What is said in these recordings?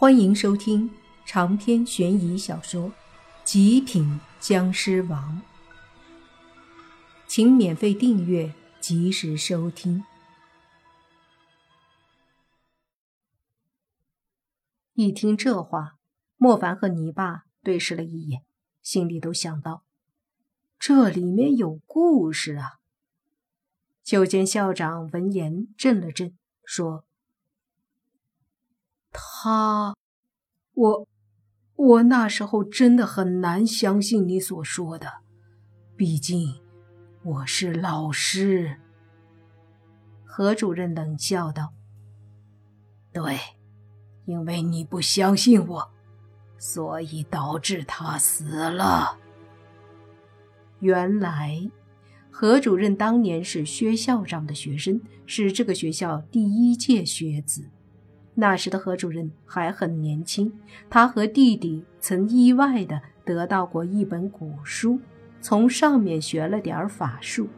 欢迎收听长篇悬疑小说《极品僵尸王》，请免费订阅，及时收听。一听这话，莫凡和泥巴对视了一眼，心里都想到：这里面有故事啊！就见校长闻言震了震，说。他，我，我那时候真的很难相信你所说的，毕竟我是老师。何主任冷笑道：“对，因为你不相信我，所以导致他死了。原来，何主任当年是薛校长的学生，是这个学校第一届学子。”那时的何主任还很年轻，他和弟弟曾意外的得到过一本古书，从上面学了点法术。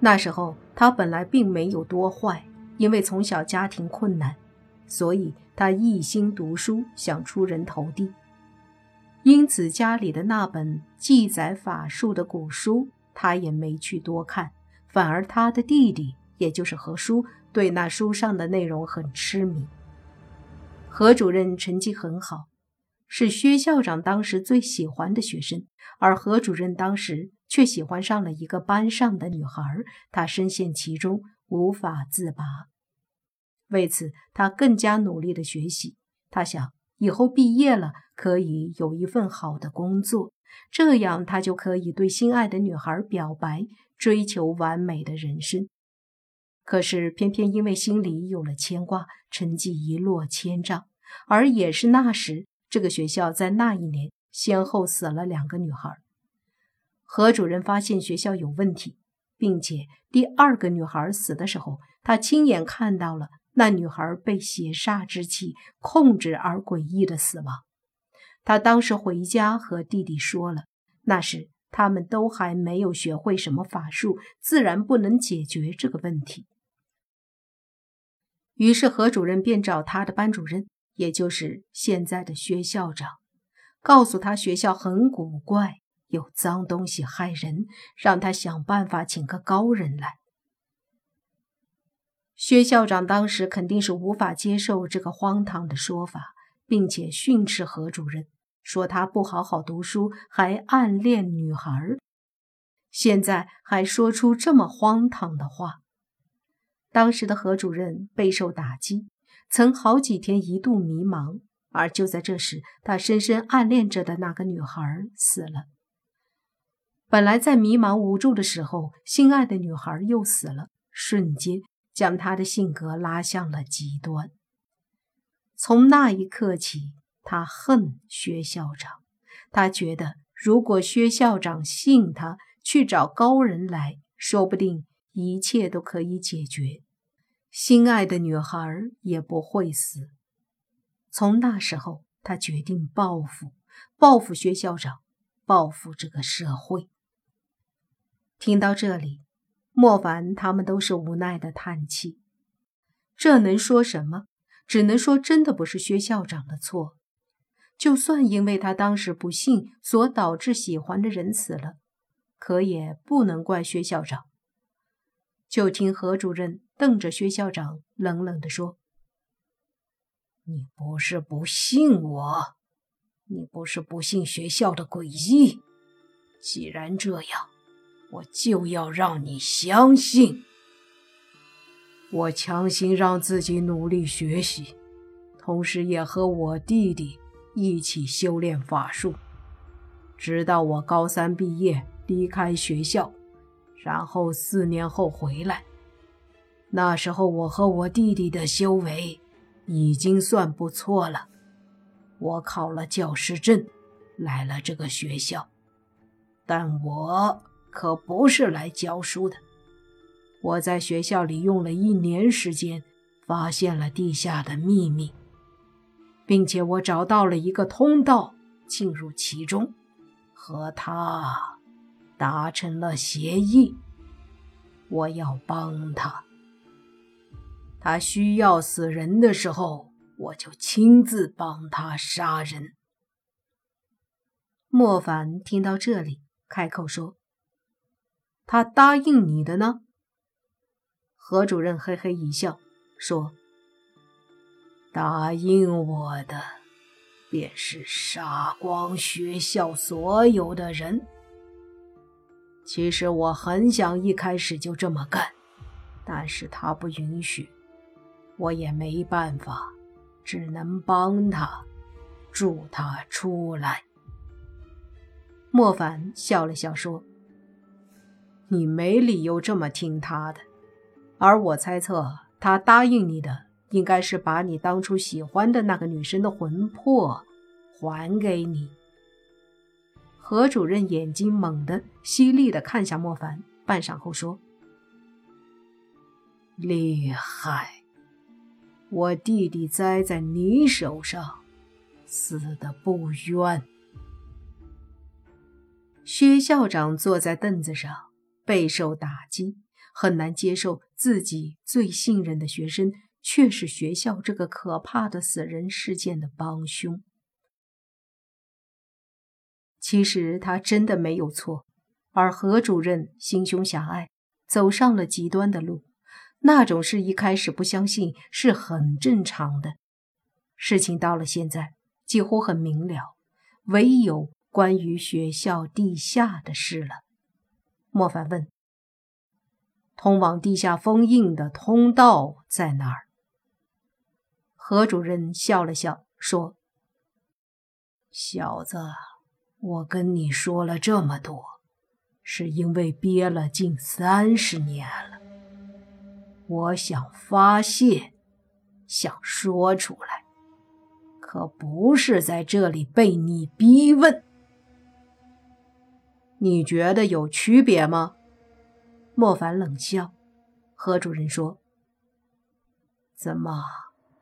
那时候他本来并没有多坏，因为从小家庭困难，所以他一心读书，想出人头地。因此家里的那本记载法术的古书，他也没去多看，反而他的弟弟，也就是何叔。对那书上的内容很痴迷。何主任成绩很好，是薛校长当时最喜欢的学生，而何主任当时却喜欢上了一个班上的女孩，他深陷其中无法自拔。为此，他更加努力的学习。他想，以后毕业了可以有一份好的工作，这样他就可以对心爱的女孩表白，追求完美的人生。可是，偏偏因为心里有了牵挂，成绩一落千丈。而也是那时，这个学校在那一年先后死了两个女孩。何主任发现学校有问题，并且第二个女孩死的时候，他亲眼看到了那女孩被邪煞之气控制而诡异的死亡。他当时回家和弟弟说了，那时他们都还没有学会什么法术，自然不能解决这个问题。于是何主任便找他的班主任，也就是现在的薛校长，告诉他学校很古怪，有脏东西害人，让他想办法请个高人来。薛校长当时肯定是无法接受这个荒唐的说法，并且训斥何主任，说他不好好读书，还暗恋女孩，现在还说出这么荒唐的话。当时的何主任备受打击，曾好几天一度迷茫。而就在这时，他深深暗恋着的那个女孩死了。本来在迷茫无助的时候，心爱的女孩又死了，瞬间将他的性格拉向了极端。从那一刻起，他恨薛校长。他觉得，如果薛校长信他，去找高人来说不定。一切都可以解决，心爱的女孩也不会死。从那时候，他决定报复，报复薛校长，报复这个社会。听到这里，莫凡他们都是无奈的叹气。这能说什么？只能说真的不是薛校长的错。就算因为他当时不幸所导致喜欢的人死了，可也不能怪薛校长。就听何主任瞪着薛校长，冷冷地说：“你不是不信我，你不是不信学校的诡异。既然这样，我就要让你相信。我强行让自己努力学习，同时也和我弟弟一起修炼法术，直到我高三毕业离开学校。”然后四年后回来，那时候我和我弟弟的修为已经算不错了。我考了教师证，来了这个学校，但我可不是来教书的。我在学校里用了一年时间，发现了地下的秘密，并且我找到了一个通道进入其中，和他。达成了协议，我要帮他。他需要死人的时候，我就亲自帮他杀人。莫凡听到这里，开口说：“他答应你的呢？”何主任嘿嘿一笑，说：“答应我的，便是杀光学校所有的人。其实我很想一开始就这么干，但是他不允许，我也没办法，只能帮他，助他出来。”莫凡笑了笑说：“你没理由这么听他的，而我猜测他答应你的，应该是把你当初喜欢的那个女生的魂魄还给你。”何主任眼睛猛地、犀利地看向莫凡，半晌后说：“厉害！我弟弟栽在你手上，死的不冤。”薛校长坐在凳子上，备受打击，很难接受自己最信任的学生却是学校这个可怕的死人事件的帮凶。其实他真的没有错，而何主任心胸狭隘，走上了极端的路。那种事一开始不相信是很正常的，事情到了现在几乎很明了，唯有。关于学校地下的事了，莫凡问：“通往地下封印的通道在哪儿？”何主任笑了笑说：“小子，我跟你说了这么多，是因为憋了近三十年了，我想发泄，想说出来，可不是在这里被你逼问。”你觉得有区别吗？莫凡冷笑。何主任说：“怎么，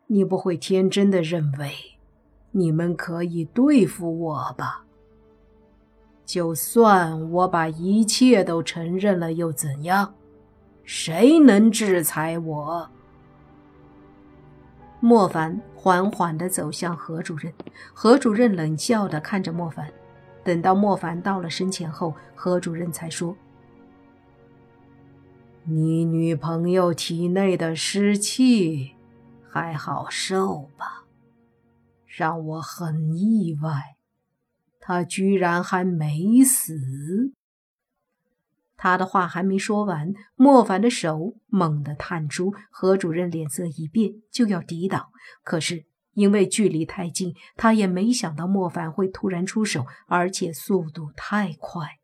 你不会天真的认为你们可以对付我吧？就算我把一切都承认了，又怎样？谁能制裁我？”莫凡缓缓地走向何主任，何主任冷笑地看着莫凡。等到莫凡到了身前后，何主任才说：“你女朋友体内的尸气还好受吧？让我很意外，他居然还没死。”他的话还没说完，莫凡的手猛地探出，何主任脸色一变，就要抵挡，可是。因为距离太近，他也没想到莫凡会突然出手，而且速度太快。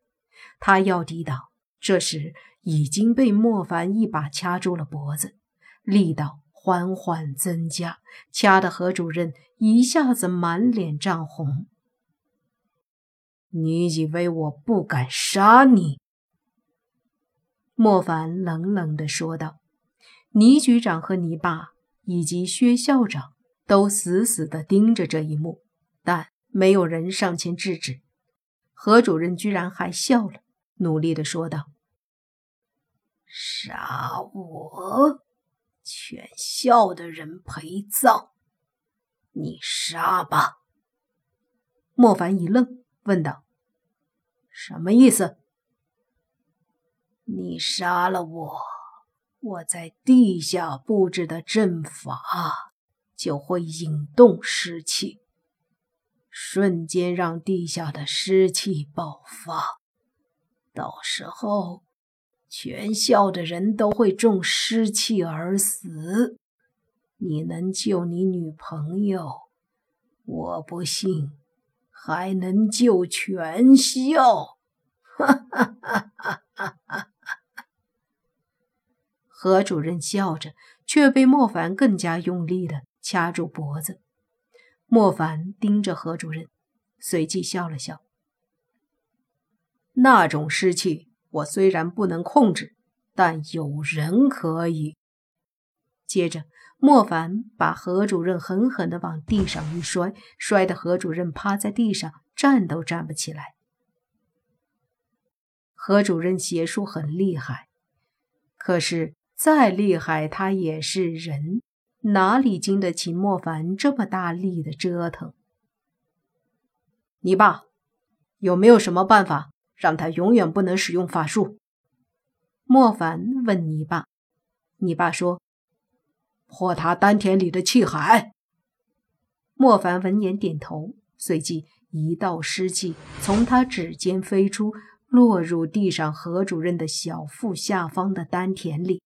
他要抵挡，这时已经被莫凡一把掐住了脖子，力道缓缓增加，掐得何主任一下子满脸涨红。你以为我不敢杀你？莫凡冷冷地说道。倪局长和倪爸以及薛校长。都死死地盯着这一幕，但没有人上前制止。何主任居然还笑了，努力地说道：“杀我，全校的人陪葬，你杀吧。”莫凡一愣，问道：“什么意思？你杀了我，我在地下布置的阵法。”就会引动湿气，瞬间让地下的湿气爆发，到时候全校的人都会中湿气而死。你能救你女朋友，我不信还能救全校。哈哈哈哈！何主任笑着，却被莫凡更加用力的。掐住脖子，莫凡盯着何主任，随即笑了笑。那种湿气，我虽然不能控制，但有人可以。接着，莫凡把何主任狠狠地往地上一摔，摔得何主任趴在地上，站都站不起来。何主任邪术很厉害，可是再厉害，他也是人。哪里经得起莫凡这么大力的折腾？你爸有没有什么办法让他永远不能使用法术？莫凡问你爸。你爸说：“破他丹田里的气海。”莫凡闻言点头，随即一道湿气从他指尖飞出，落入地上何主任的小腹下方的丹田里。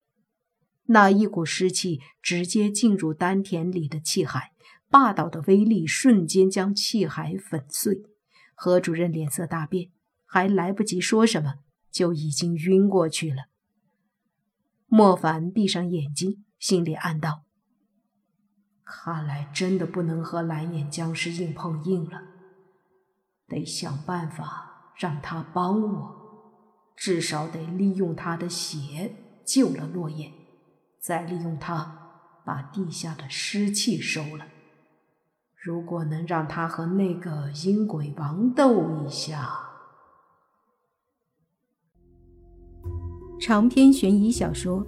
那一股湿气直接进入丹田里的气海，霸道的威力瞬间将气海粉碎。何主任脸色大变，还来不及说什么，就已经晕过去了。莫凡闭上眼睛，心里暗道：“看来真的不能和蓝眼僵尸硬碰硬了，得想办法让他帮我，至少得利用他的血救了落叶。”再利用他把地下的湿气收了。如果能让他和那个阴鬼王斗一下，长篇悬疑小说《